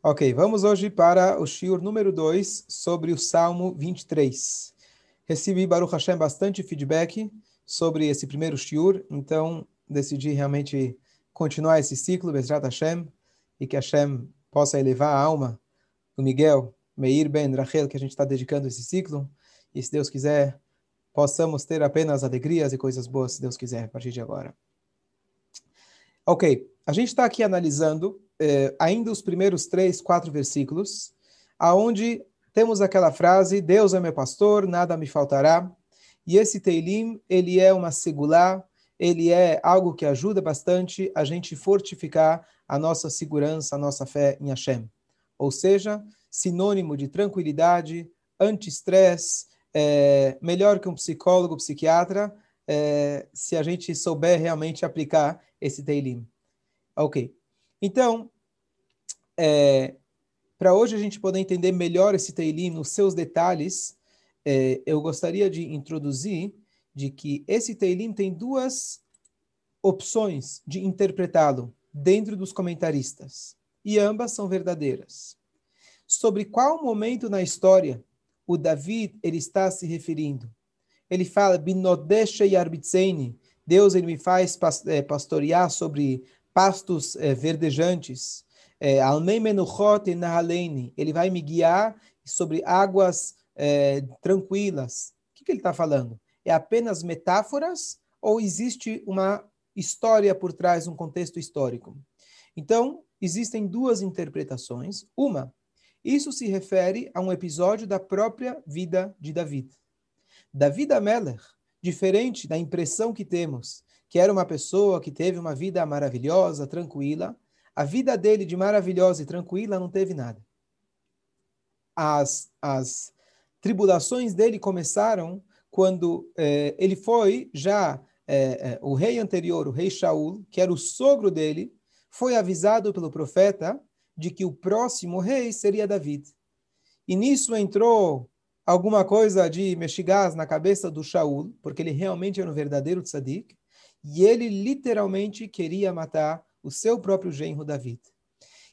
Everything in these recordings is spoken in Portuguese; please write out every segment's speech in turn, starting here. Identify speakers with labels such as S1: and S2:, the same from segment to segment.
S1: Ok, vamos hoje para o shiur número 2 sobre o Salmo 23. Recebi, Baruch Hashem, bastante feedback sobre esse primeiro shiur, então decidi realmente continuar esse ciclo, Bezrat Hashem, e que Hashem possa elevar a alma do Miguel, Meir Ben Rachel, que a gente está dedicando esse ciclo, e se Deus quiser, possamos ter apenas alegrias e coisas boas, se Deus quiser, a partir de agora. Ok, a gente está aqui analisando eh, ainda os primeiros três, quatro versículos, aonde temos aquela frase, Deus é meu pastor, nada me faltará. E esse Teilim, ele é uma segulá, ele é algo que ajuda bastante a gente fortificar a nossa segurança, a nossa fé em Hashem. Ou seja, sinônimo de tranquilidade, anti-estresse, é, melhor que um psicólogo, psiquiatra, é, se a gente souber realmente aplicar esse Teilim. Ok. Então, é, para hoje a gente poder entender melhor esse Teilim nos seus detalhes, é, eu gostaria de introduzir de que esse Teilim tem duas opções de interpretá-lo dentro dos comentaristas, e ambas são verdadeiras. Sobre qual momento na história o David ele está se referindo? Ele fala, Deus ele me faz é, pastorear sobre pastos é, verdejantes. É, ele vai me guiar sobre águas é, tranquilas. O que, que ele está falando? É apenas metáforas ou existe uma história por trás, um contexto histórico? Então, existem duas interpretações. Uma, isso se refere a um episódio da própria vida de David. David Ameller, diferente da impressão que temos que era uma pessoa que teve uma vida maravilhosa, tranquila. A vida dele de maravilhosa e tranquila não teve nada. As, as tribulações dele começaram quando eh, ele foi já eh, eh, o rei anterior, o rei Shaul, que era o sogro dele, foi avisado pelo profeta de que o próximo rei seria David. E nisso entrou alguma coisa de mexigás na cabeça do Shaul, porque ele realmente era um verdadeiro tzadik, e ele literalmente queria matar o seu próprio genro David.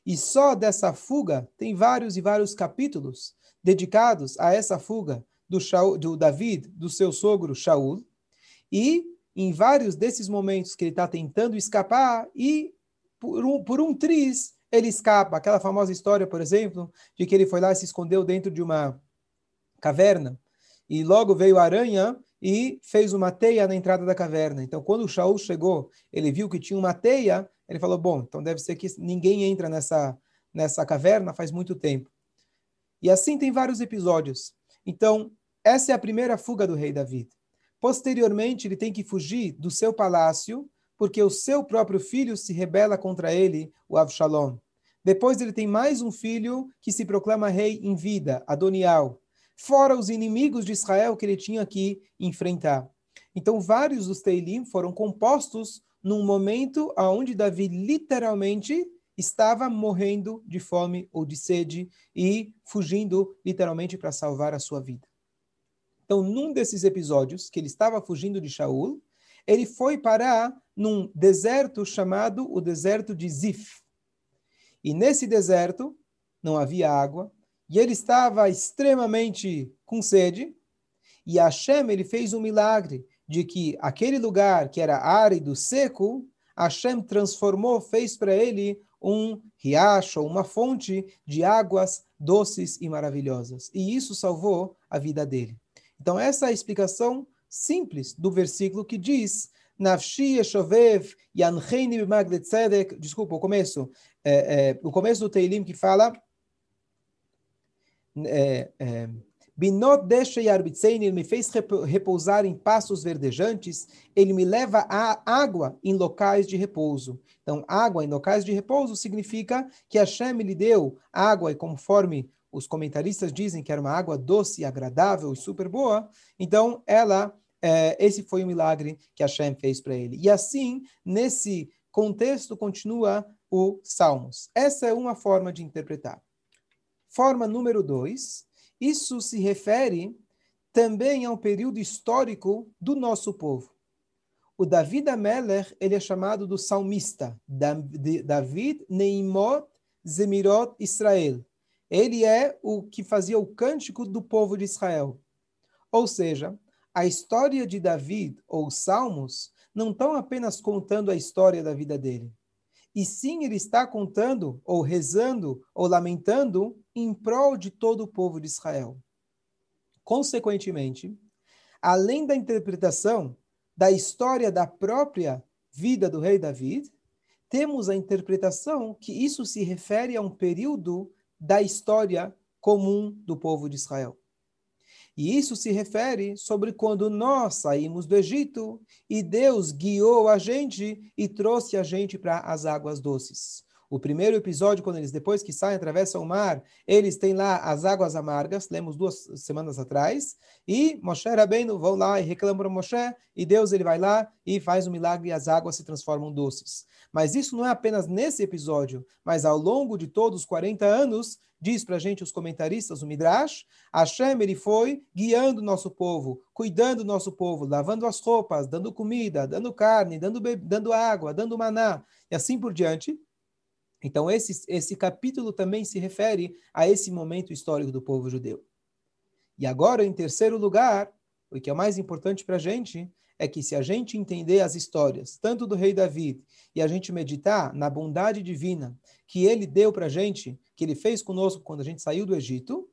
S1: E só dessa fuga tem vários e vários capítulos dedicados a essa fuga do, Shaul, do David, do seu sogro Shaul. E em vários desses momentos que ele está tentando escapar, e por um, por um triz ele escapa. Aquela famosa história, por exemplo, de que ele foi lá e se escondeu dentro de uma caverna. E logo veio a aranha e fez uma teia na entrada da caverna. Então, quando o Shaul chegou, ele viu que tinha uma teia, ele falou: Bom, então deve ser que ninguém entra nessa, nessa caverna faz muito tempo. E assim tem vários episódios. Então, essa é a primeira fuga do rei David. Posteriormente, ele tem que fugir do seu palácio, porque o seu próprio filho se rebela contra ele, o Avshalom. Depois, ele tem mais um filho que se proclama rei em vida, Adonial fora os inimigos de Israel que ele tinha que enfrentar. Então, vários dos Teilim foram compostos num momento onde Davi literalmente estava morrendo de fome ou de sede e fugindo literalmente para salvar a sua vida. Então, num desses episódios que ele estava fugindo de Shaul, ele foi parar num deserto chamado o deserto de Zif. E nesse deserto não havia água, e ele estava extremamente com sede, e Hashem ele fez um milagre de que aquele lugar que era árido, seco, Hashem transformou, fez para ele um riacho, uma fonte de águas doces e maravilhosas. E isso salvou a vida dele. Então, essa é a explicação simples do versículo que diz. Desculpa, o começo. É, é, o começo do Teilim que fala é, é, Binot deixa ele me fez repousar em pastos verdejantes, ele me leva a água em locais de repouso. Então, água em locais de repouso significa que Hashem lhe deu água, e conforme os comentaristas dizem que era uma água doce, agradável e super boa, então ela, é, esse foi o milagre que Hashem fez para ele. E assim, nesse contexto, continua o Salmos. Essa é uma forma de interpretar. Forma número dois, isso se refere também ao período histórico do nosso povo. O David Ameller, ele é chamado do salmista. David Neimot Zemirot Israel. Ele é o que fazia o cântico do povo de Israel. Ou seja, a história de David, ou os Salmos, não estão apenas contando a história da vida dele. E sim, ele está contando, ou rezando, ou lamentando, em prol de todo o povo de Israel. Consequentemente, além da interpretação da história da própria vida do rei David, temos a interpretação que isso se refere a um período da história comum do povo de Israel. E isso se refere sobre quando nós saímos do Egito e Deus guiou a gente e trouxe a gente para as águas doces. O primeiro episódio, quando eles, depois que saem, atravessam o mar, eles têm lá as águas amargas, lemos duas semanas atrás, e Moshe Rabbeinu vão lá e reclamam para Moshe, e Deus ele vai lá e faz o um milagre e as águas se transformam doces. Mas isso não é apenas nesse episódio, mas ao longo de todos os 40 anos, diz para a gente os comentaristas, o Midrash, Hashem ele foi guiando o nosso povo, cuidando do nosso povo, lavando as roupas, dando comida, dando carne, dando, dando água, dando maná, e assim por diante. Então, esse, esse capítulo também se refere a esse momento histórico do povo judeu. E agora, em terceiro lugar, o que é mais importante para a gente é que se a gente entender as histórias, tanto do rei David, e a gente meditar na bondade divina que ele deu para a gente, que ele fez conosco quando a gente saiu do Egito,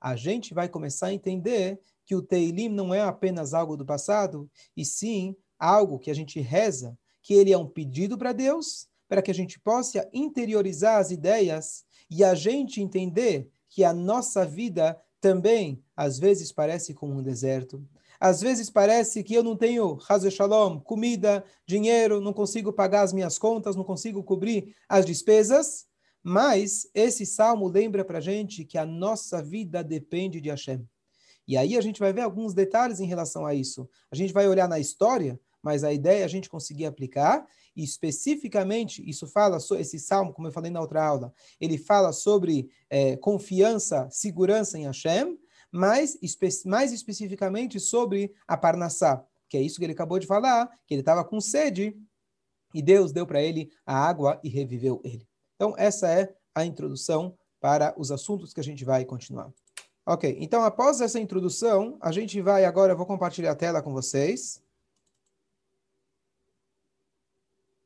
S1: a gente vai começar a entender que o Teilim não é apenas algo do passado, e sim algo que a gente reza, que ele é um pedido para Deus, para que a gente possa interiorizar as ideias e a gente entender que a nossa vida também, às vezes, parece como um deserto. Às vezes parece que eu não tenho, Hazel Shalom, comida, dinheiro, não consigo pagar as minhas contas, não consigo cobrir as despesas. Mas esse salmo lembra para gente que a nossa vida depende de Hashem. E aí a gente vai ver alguns detalhes em relação a isso. A gente vai olhar na história, mas a ideia é a gente conseguir aplicar e especificamente, isso fala, esse salmo, como eu falei na outra aula, ele fala sobre é, confiança, segurança em Hashem, mas espe mais especificamente sobre a Parnassá, que é isso que ele acabou de falar, que ele estava com sede e Deus deu para ele a água e reviveu ele. Então, essa é a introdução para os assuntos que a gente vai continuar. Ok, então após essa introdução, a gente vai agora, eu vou compartilhar a tela com vocês.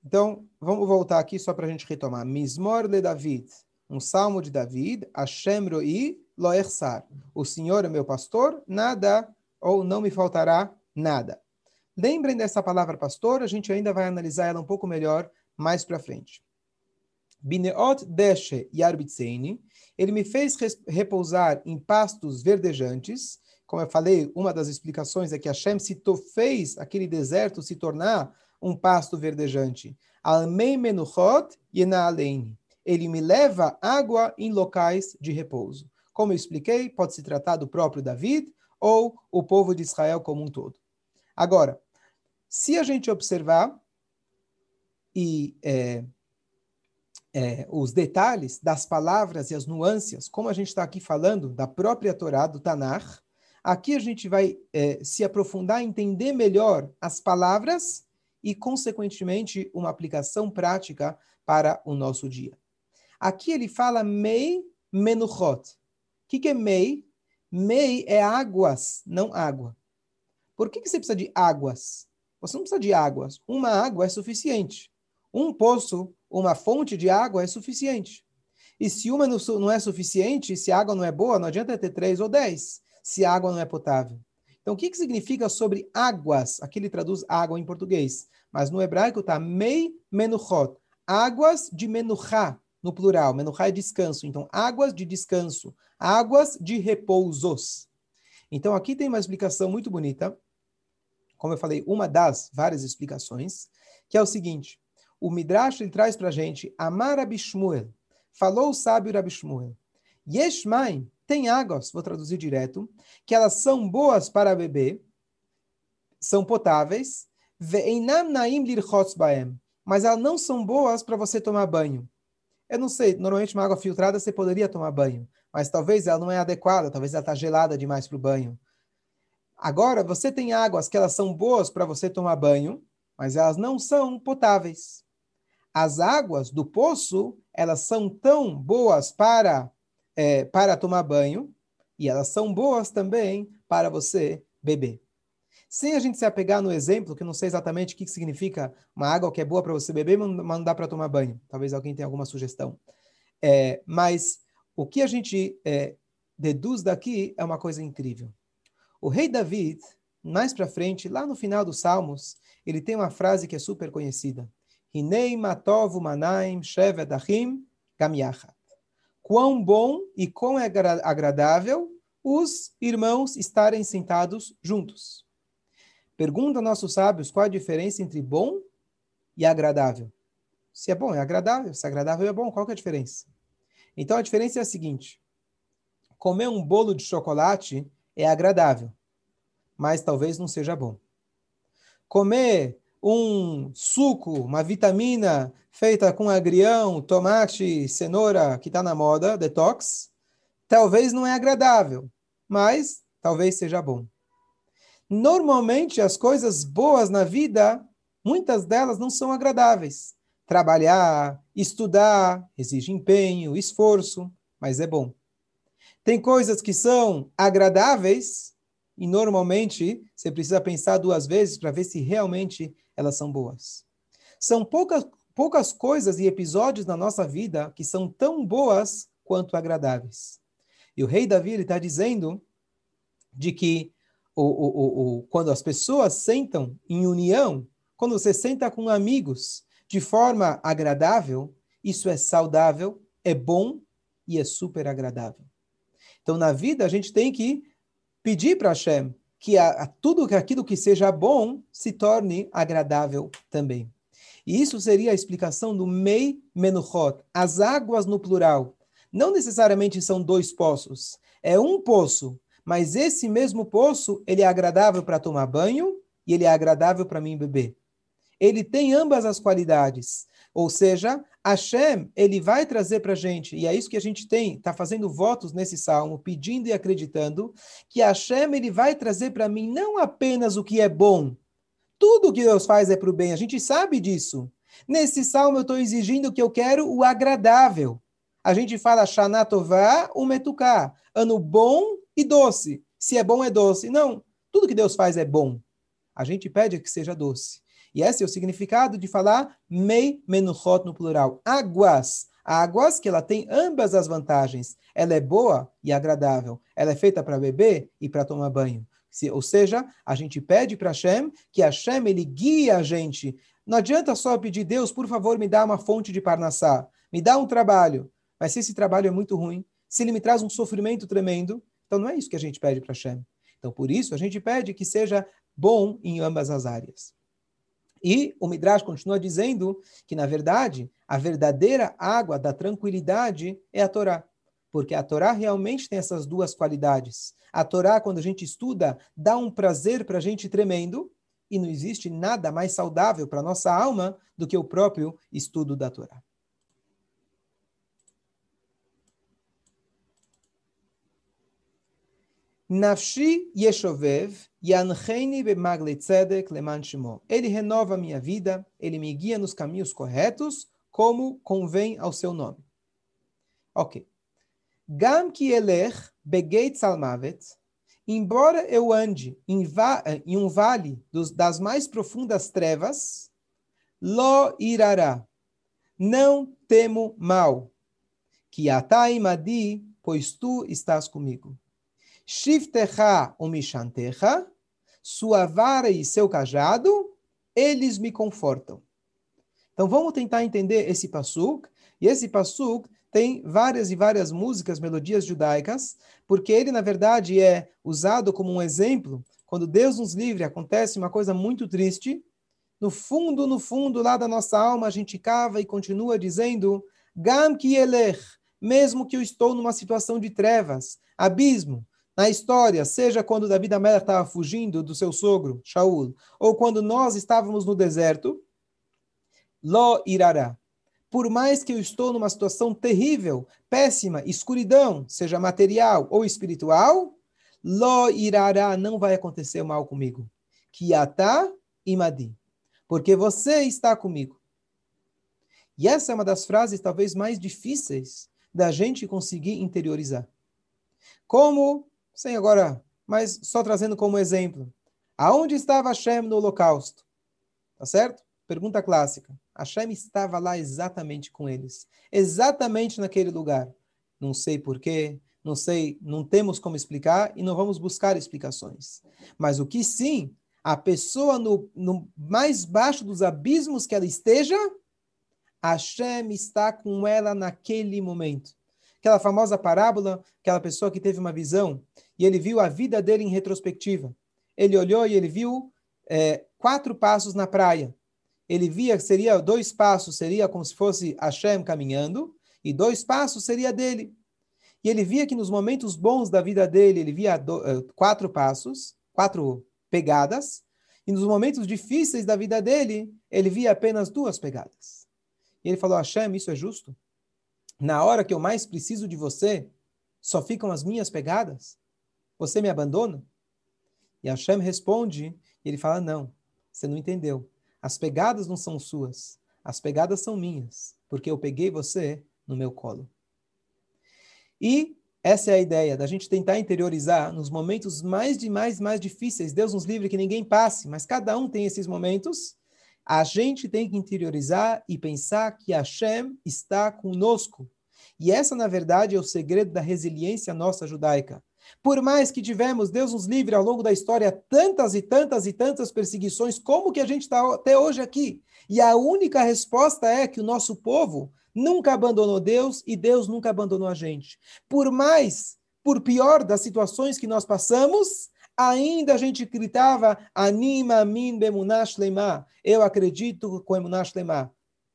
S1: Então, vamos voltar aqui só para a gente retomar. Mismor de David, um salmo de David, Hashem Roi Loersar. O Senhor é meu pastor, nada ou não me faltará nada. Lembrem dessa palavra pastor, a gente ainda vai analisar ela um pouco melhor mais para frente. Bineot deshe yarbitseini, ele me fez repousar em pastos verdejantes. Como eu falei, uma das explicações é que Hashem se fez aquele deserto se tornar um pasto verdejante. Almei menuchot yenalein. Ele me leva água em locais de repouso. Como eu expliquei, pode se tratar do próprio David ou o povo de Israel como um todo. Agora, se a gente observar e é, é, os detalhes das palavras e as nuances, como a gente está aqui falando da própria Torá, do Tanar, aqui a gente vai é, se aprofundar, entender melhor as palavras e, consequentemente, uma aplicação prática para o nosso dia. Aqui ele fala mei menuchot. Que, que é mei? Mei é águas, não água. Por que, que você precisa de águas? Você não precisa de águas. Uma água é suficiente. Um poço, uma fonte de água é suficiente. E se uma não é suficiente, se a água não é boa, não adianta ter três ou dez, se a água não é potável. Então, o que, que significa sobre águas? Aqui ele traduz água em português, mas no hebraico está mei menuchot, águas de menuchá, no plural. Menuchá é descanso. Então, águas de descanso, águas de repousos. Então, aqui tem uma explicação muito bonita, como eu falei, uma das várias explicações, que é o seguinte: o Midrash ele traz para a gente Amar Abishmuel, falou o sábio Abishmuel, Yeshmaim, tem águas, vou traduzir direto, que elas são boas para beber, são potáveis, mas elas não são boas para você tomar banho. Eu não sei, normalmente uma água filtrada você poderia tomar banho, mas talvez ela não é adequada, talvez ela está gelada demais para o banho. Agora, você tem águas que elas são boas para você tomar banho, mas elas não são potáveis. as águas do poço, elas são tão boas para, é, para tomar banho, e elas são boas também para você beber. Sem a gente se apegar no exemplo, que eu não sei exatamente o que significa uma água que é boa para você beber, mas não dá para tomar banho. Talvez alguém tenha alguma sugestão. É, mas o que a gente é, deduz daqui é uma coisa incrível. O rei David, mais para frente, lá no final dos Salmos, ele tem uma frase que é super conhecida. Hinei matov manaim shevedachim gamiachat. Quão bom e quão é agradável os irmãos estarem sentados juntos. Pergunta nossos sábios qual a diferença entre bom e agradável. Se é bom, é agradável. Se é agradável, é bom. Qual é a diferença? Então, a diferença é a seguinte. Comer um bolo de chocolate é agradável, mas talvez não seja bom. Comer um suco, uma vitamina feita com agrião, tomate, cenoura, que está na moda, detox, talvez não é agradável, mas talvez seja bom. Normalmente, as coisas boas na vida, muitas delas não são agradáveis. Trabalhar, estudar, exige empenho, esforço, mas é bom. Tem coisas que são agradáveis e normalmente você precisa pensar duas vezes para ver se realmente elas são boas. São poucas, poucas coisas e episódios na nossa vida que são tão boas quanto agradáveis. E o rei Davi está dizendo de que o, o, o, quando as pessoas sentam em união, quando você senta com amigos de forma agradável, isso é saudável, é bom e é super agradável. Então, na vida, a gente tem que pedir para Hashem que a, a tudo aquilo que seja bom se torne agradável também. E isso seria a explicação do Mei Menuchot, as águas no plural. Não necessariamente são dois poços, é um poço, mas esse mesmo poço, ele é agradável para tomar banho e ele é agradável para mim beber. Ele tem ambas as qualidades. Ou seja, Hashem, ele vai trazer para a gente, e é isso que a gente tem, está fazendo votos nesse salmo, pedindo e acreditando, que Hashem, ele vai trazer para mim não apenas o que é bom, tudo que Deus faz é para o bem, a gente sabe disso. Nesse salmo eu estou exigindo que eu quero o agradável. A gente fala Shanatová, o Metuká, ano bom e doce. Se é bom, é doce. Não, tudo que Deus faz é bom. A gente pede que seja doce. E esse é o significado de falar mei menuchot no plural. Águas. Águas que ela tem ambas as vantagens. Ela é boa e agradável. Ela é feita para beber e para tomar banho. Se, ou seja, a gente pede para Hashem que Hashem ele guie a gente. Não adianta só pedir, Deus, por favor, me dá uma fonte de parnassá. Me dá um trabalho. Mas se esse trabalho é muito ruim, se ele me traz um sofrimento tremendo, então não é isso que a gente pede para Hashem. Então, por isso, a gente pede que seja bom em ambas as áreas. E o Midrash continua dizendo que, na verdade, a verdadeira água da tranquilidade é a Torá. Porque a Torá realmente tem essas duas qualidades. A Torá, quando a gente estuda, dá um prazer para a gente tremendo, e não existe nada mais saudável para a nossa alma do que o próprio estudo da Torá. Nafshi Yeshovev Ele renova a minha vida, ele me guia nos caminhos corretos, como convém ao seu nome. Ok. Gam ki elech begeit salmavet, embora eu ande em, em um vale dos, das mais profundas trevas, lo irará, não temo mal, que atai madi, pois tu estás comigo. Shiftecha umishantecha, sua vara e seu cajado, eles me confortam. Então vamos tentar entender esse passuk. E esse passuk tem várias e várias músicas, melodias judaicas, porque ele, na verdade, é usado como um exemplo. Quando Deus nos livre, acontece uma coisa muito triste. No fundo, no fundo, lá da nossa alma, a gente cava e continua dizendo: Gam ki elech, mesmo que eu estou numa situação de trevas, abismo, na história, seja quando Davi da Mela estava fugindo do seu sogro, Shaul, ou quando nós estávamos no deserto, Lo irará. Por mais que eu estou numa situação terrível, péssima, escuridão, seja material ou espiritual, Lo irará, não vai acontecer mal comigo. Kiatá imadi. Porque você está comigo. E essa é uma das frases talvez mais difíceis da gente conseguir interiorizar. Como, sem agora, mas só trazendo como exemplo, aonde estava Hashem no holocausto? Tá certo? Pergunta clássica. Hashem estava lá exatamente com eles, exatamente naquele lugar. Não sei porquê, não sei, não temos como explicar e não vamos buscar explicações. Mas o que sim, a pessoa no, no mais baixo dos abismos que ela esteja, Hashem está com ela naquele momento. Aquela famosa parábola, aquela pessoa que teve uma visão e ele viu a vida dele em retrospectiva. Ele olhou e ele viu é, quatro passos na praia. Ele via que seria dois passos, seria como se fosse Hashem caminhando, e dois passos seria dele. E ele via que nos momentos bons da vida dele, ele via do, uh, quatro passos, quatro pegadas, e nos momentos difíceis da vida dele, ele via apenas duas pegadas. E ele falou: Hashem, isso é justo? Na hora que eu mais preciso de você, só ficam as minhas pegadas? Você me abandona? E Hashem responde, e ele fala: Não, você não entendeu. As pegadas não são suas, as pegadas são minhas, porque eu peguei você no meu colo. E essa é a ideia, da gente tentar interiorizar nos momentos mais de mais, mais difíceis. Deus nos livre que ninguém passe, mas cada um tem esses momentos. A gente tem que interiorizar e pensar que Hashem está conosco. E essa, na verdade, é o segredo da resiliência nossa judaica. Por mais que tivemos, Deus nos livre ao longo da história, tantas e tantas e tantas perseguições, como que a gente está até hoje aqui? E a única resposta é que o nosso povo nunca abandonou Deus e Deus nunca abandonou a gente. Por mais, por pior das situações que nós passamos, ainda a gente gritava Anima min bemunash lema. Eu acredito com emunash lema.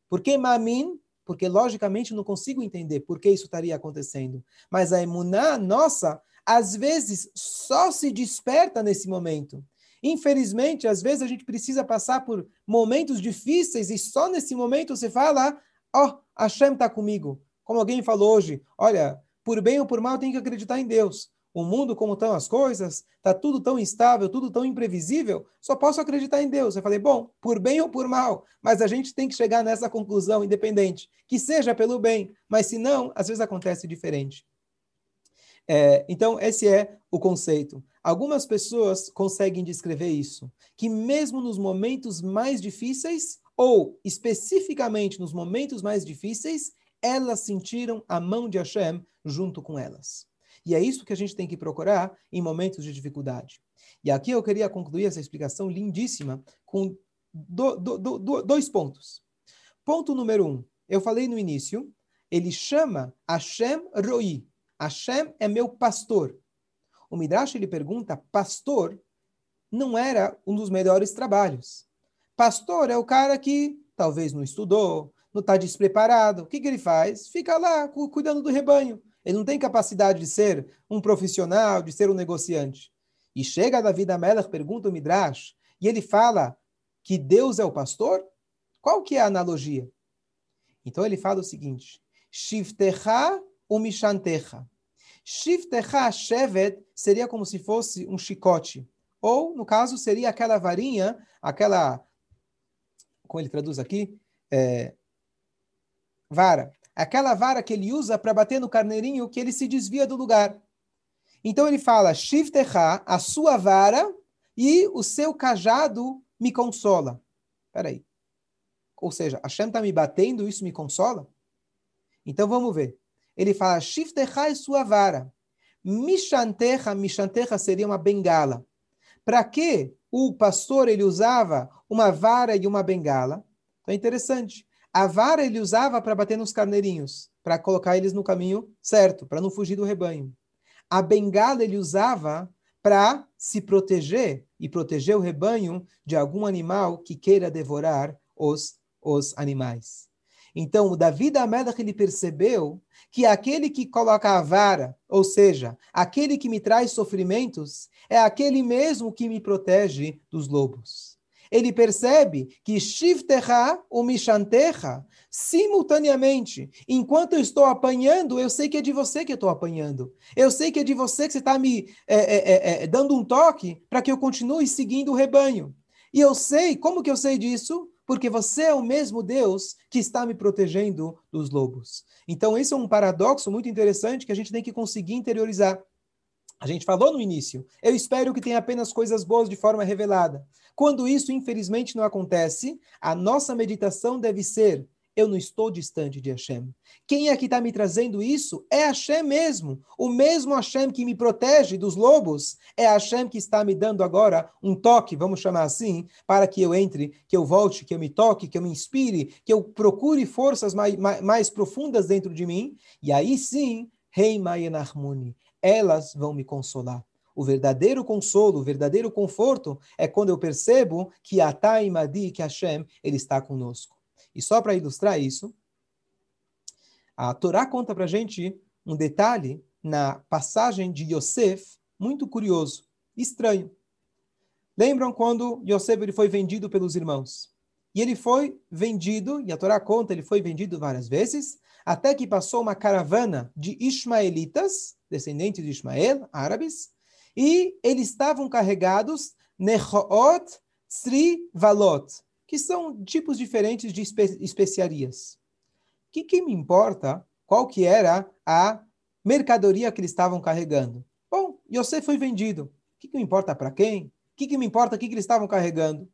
S1: Por que mamin? Porque logicamente não consigo entender por que isso estaria acontecendo. Mas a emuná nossa, às vezes, só se desperta nesse momento. Infelizmente, às vezes a gente precisa passar por momentos difíceis e só nesse momento você fala, ó, oh, Hashem está comigo. Como alguém falou hoje, olha, por bem ou por mal, tem que acreditar em Deus. O mundo, como estão as coisas, está tudo tão instável, tudo tão imprevisível, só posso acreditar em Deus. Eu falei, bom, por bem ou por mal, mas a gente tem que chegar nessa conclusão independente, que seja pelo bem, mas se não, às vezes acontece diferente. É, então, esse é o conceito. Algumas pessoas conseguem descrever isso, que mesmo nos momentos mais difíceis, ou especificamente nos momentos mais difíceis, elas sentiram a mão de Hashem junto com elas. E é isso que a gente tem que procurar em momentos de dificuldade. E aqui eu queria concluir essa explicação lindíssima com do, do, do, dois pontos. Ponto número um, eu falei no início, ele chama Hashem Roi. Hashem é meu pastor. O Midrash ele pergunta, pastor não era um dos melhores trabalhos. Pastor é o cara que talvez não estudou, não está despreparado. O que, que ele faz? Fica lá cuidando do rebanho. Ele não tem capacidade de ser um profissional, de ser um negociante. E chega Davi Amelach, pergunta o Midrash, e ele fala que Deus é o pastor? Qual que é a analogia? Então ele fala o seguinte: Shiftecha umishantecha. Shiftecha shevet seria como se fosse um chicote. Ou, no caso, seria aquela varinha, aquela como ele traduz aqui, é, vara. Aquela vara que ele usa para bater no carneirinho que ele se desvia do lugar. Então ele fala, Shiftecha, a sua vara e o seu cajado me consola. Peraí. Ou seja, Hashem está me batendo, isso me consola? Então vamos ver. Ele fala, Shiftecha é sua vara. Mishantecha, Mishantecha seria uma bengala. Para que o pastor ele usava uma vara e uma bengala? Então é interessante. A vara ele usava para bater nos carneirinhos, para colocar eles no caminho certo, para não fugir do rebanho. A bengala ele usava para se proteger e proteger o rebanho de algum animal que queira devorar os, os animais. Então, o Davi da Amelach, ele percebeu que aquele que coloca a vara, ou seja, aquele que me traz sofrimentos, é aquele mesmo que me protege dos lobos. Ele percebe que Shiftecha ou Mishantecha, simultaneamente, enquanto eu estou apanhando, eu sei que é de você que eu estou apanhando. Eu sei que é de você que você está me é, é, é, dando um toque para que eu continue seguindo o rebanho. E eu sei, como que eu sei disso? porque você é o mesmo Deus que está me protegendo dos lobos. Então, esse é um paradoxo muito interessante que a gente tem que conseguir interiorizar. A gente falou no início, eu espero que tenha apenas coisas boas de forma revelada. Quando isso, infelizmente, não acontece, a nossa meditação deve ser eu não estou distante de Hashem. Quem é que está me trazendo isso? É Hashem mesmo. O mesmo Hashem que me protege dos lobos é Hashem que está me dando agora um toque, vamos chamar assim, para que eu entre, que eu volte, que eu me toque, que eu me inspire, que eu procure forças mais, mais, mais profundas dentro de mim. E aí sim, Rei Mayenarmuni, elas vão me consolar. O verdadeiro consolo, o verdadeiro conforto é quando eu percebo que Atai Madi, que Hashem, ele está conosco. E só para ilustrar isso, a Torá conta para gente um detalhe na passagem de Yosef, muito curioso, estranho. Lembram quando Yosef ele foi vendido pelos irmãos? E ele foi vendido, e a Torá conta, ele foi vendido várias vezes, até que passou uma caravana de ismaelitas, descendentes de Ismael, árabes, e eles estavam carregados Nehoot Sri Valot, que são tipos diferentes de espe especiarias. O que, que me importa qual que era a mercadoria que eles estavam carregando? Bom, Yosef foi vendido. O que, que me importa para quem? O que, que me importa o que, que eles estavam carregando?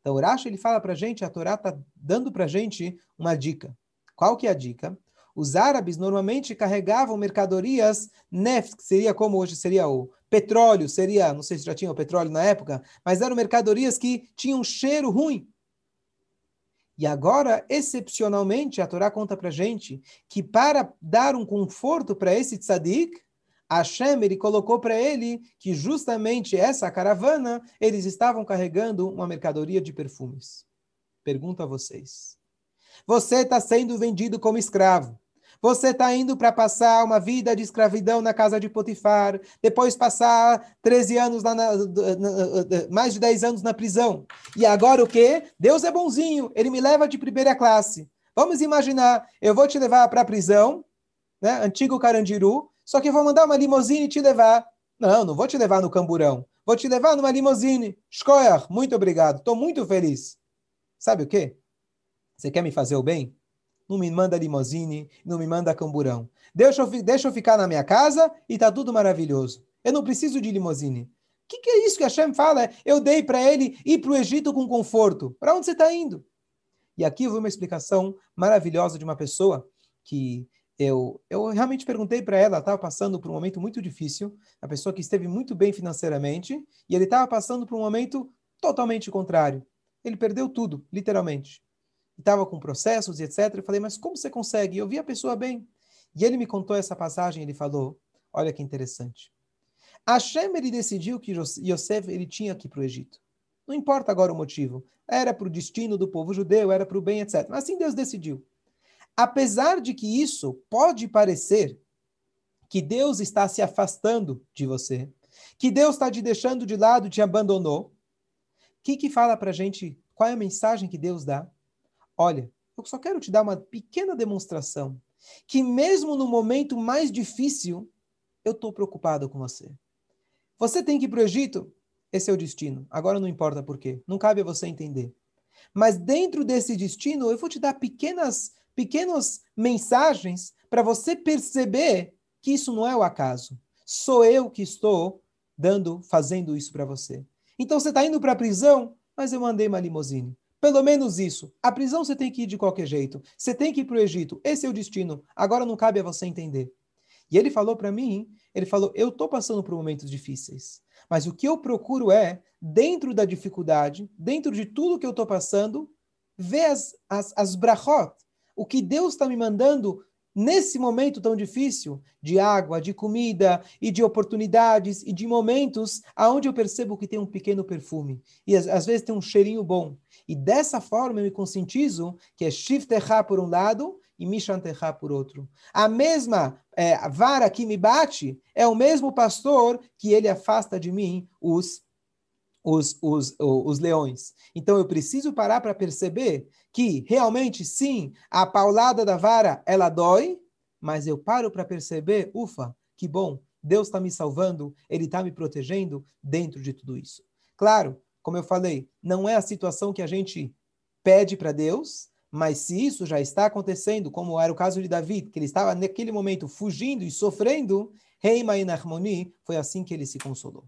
S1: Então, Urash, ele fala para a gente, a Torá está dando para a gente uma dica. Qual que é a dica? Os árabes normalmente carregavam mercadorias neft, que seria como hoje seria o petróleo, seria, não sei se já tinha o petróleo na época, mas eram mercadorias que tinham um cheiro ruim. E agora, excepcionalmente, a Torá conta para gente que para dar um conforto para esse tzadik, Hashem ele colocou para ele que justamente essa caravana eles estavam carregando uma mercadoria de perfumes. Pergunto a vocês: você está sendo vendido como escravo? Você está indo para passar uma vida de escravidão na casa de Potifar, depois passar 13 anos, lá na, mais de 10 anos na prisão. E agora o quê? Deus é bonzinho, ele me leva de primeira classe. Vamos imaginar, eu vou te levar para a prisão, né, antigo Carandiru, só que eu vou mandar uma limusine te levar. Não, não vou te levar no camburão. Vou te levar numa limusine. Shkoyach, muito obrigado. Estou muito feliz. Sabe o quê? Você quer me fazer o bem? Não me manda limousine, não me manda camburão. Deixa eu, deixa eu ficar na minha casa e tá tudo maravilhoso. Eu não preciso de limousine. O que, que, é isso que Hashem fala? Eu dei para ele ir para o Egito com conforto. Para onde você está indo? E aqui eu vi uma explicação maravilhosa de uma pessoa que eu, eu realmente perguntei para ela, estava passando por um momento muito difícil, a pessoa que esteve muito bem financeiramente, e ele estava passando por um momento totalmente contrário. Ele perdeu tudo, literalmente estava com processos e etc. Eu falei, mas como você consegue? Eu vi a pessoa bem. E ele me contou essa passagem, ele falou, olha que interessante. Hashem, ele decidiu que Yosef, ele tinha que ir para o Egito. Não importa agora o motivo. Era para o destino do povo judeu, era para o bem, etc. Mas assim Deus decidiu. Apesar de que isso pode parecer que Deus está se afastando de você, que Deus está te deixando de lado, te abandonou, o que, que fala para gente? Qual é a mensagem que Deus dá? Olha, eu só quero te dar uma pequena demonstração que mesmo no momento mais difícil, eu estou preocupado com você. Você tem que ir para o Egito? Esse é o destino. Agora não importa por quê. Não cabe a você entender. Mas dentro desse destino, eu vou te dar pequenas, pequenas mensagens para você perceber que isso não é o acaso. Sou eu que estou dando, fazendo isso para você. Então você está indo para a prisão, mas eu mandei uma limusine. Pelo menos isso. A prisão você tem que ir de qualquer jeito. Você tem que ir para o Egito. Esse é o destino. Agora não cabe a você entender. E ele falou para mim, ele falou, eu estou passando por momentos difíceis. Mas o que eu procuro é, dentro da dificuldade, dentro de tudo que eu estou passando, ver as, as, as brachot, o que Deus está me mandando nesse momento tão difícil de água, de comida e de oportunidades e de momentos aonde eu percebo que tem um pequeno perfume e às, às vezes tem um cheirinho bom. E dessa forma eu me conscientizo que é Shiftecha por um lado e Mishantecha por outro. A mesma é, vara que me bate é o mesmo pastor que ele afasta de mim os os, os, os leões. Então eu preciso parar para perceber que realmente sim, a paulada da vara ela dói, mas eu paro para perceber, ufa, que bom, Deus está me salvando, Ele está me protegendo dentro de tudo isso. Claro, como eu falei, não é a situação que a gente pede para Deus, mas se isso já está acontecendo, como era o caso de David, que ele estava naquele momento fugindo e sofrendo, Reima e foi assim que ele se consolou.